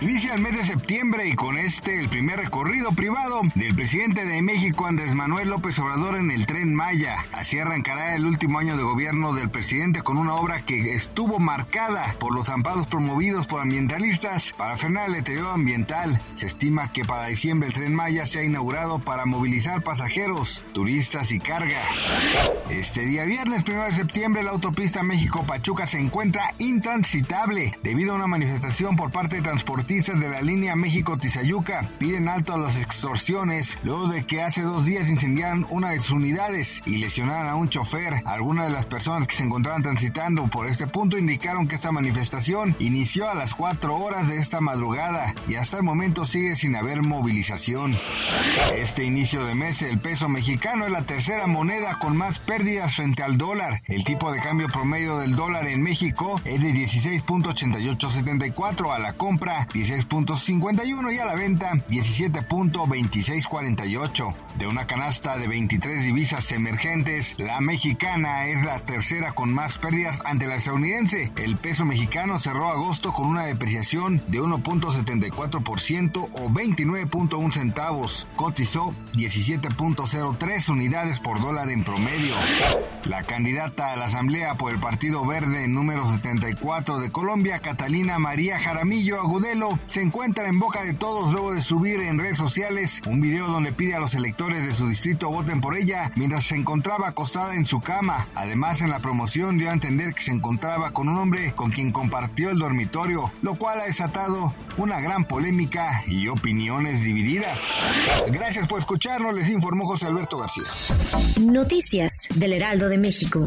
Inicia el mes de septiembre y con este el primer recorrido privado del presidente de México Andrés Manuel López Obrador en el tren Maya. Así arrancará el último año de gobierno del presidente con una obra que estuvo marcada por los amparos promovidos por ambientalistas para frenar el deterioro ambiental. Se estima que para diciembre el tren Maya se ha inaugurado para movilizar pasajeros, turistas y carga. Este día viernes 1 de septiembre la autopista México-Pachuca se encuentra intransitable debido a una manifestación por parte de transportistas de la línea México-Tizayuca piden alto a las extorsiones luego de que hace dos días incendiaron una de sus unidades y lesionaron a un chofer. Algunas de las personas que se encontraban transitando por este punto indicaron que esta manifestación inició a las 4 horas de esta madrugada y hasta el momento sigue sin haber movilización. Este inicio de mes el peso mexicano es la tercera moneda con más pérdidas frente al dólar. El tipo de cambio promedio del dólar en México es de 16.8874 a la compra 16.51 y a la venta 17.2648. De una canasta de 23 divisas emergentes, la mexicana es la tercera con más pérdidas ante la estadounidense. El peso mexicano cerró agosto con una depreciación de 1.74% o 29.1 centavos. Cotizó 17.03 unidades por dólar en promedio. La candidata a la Asamblea por el Partido Verde número 74 de Colombia, Catalina María Jaramillo Agudelo, se encuentra en boca de todos luego de subir en redes sociales un video donde pide a los electores de su distrito voten por ella mientras se encontraba acostada en su cama. Además, en la promoción dio a entender que se encontraba con un hombre con quien compartió el dormitorio, lo cual ha desatado una gran polémica y opiniones divididas. Gracias por escucharnos, les informó José Alberto García. Noticias del Heraldo de México.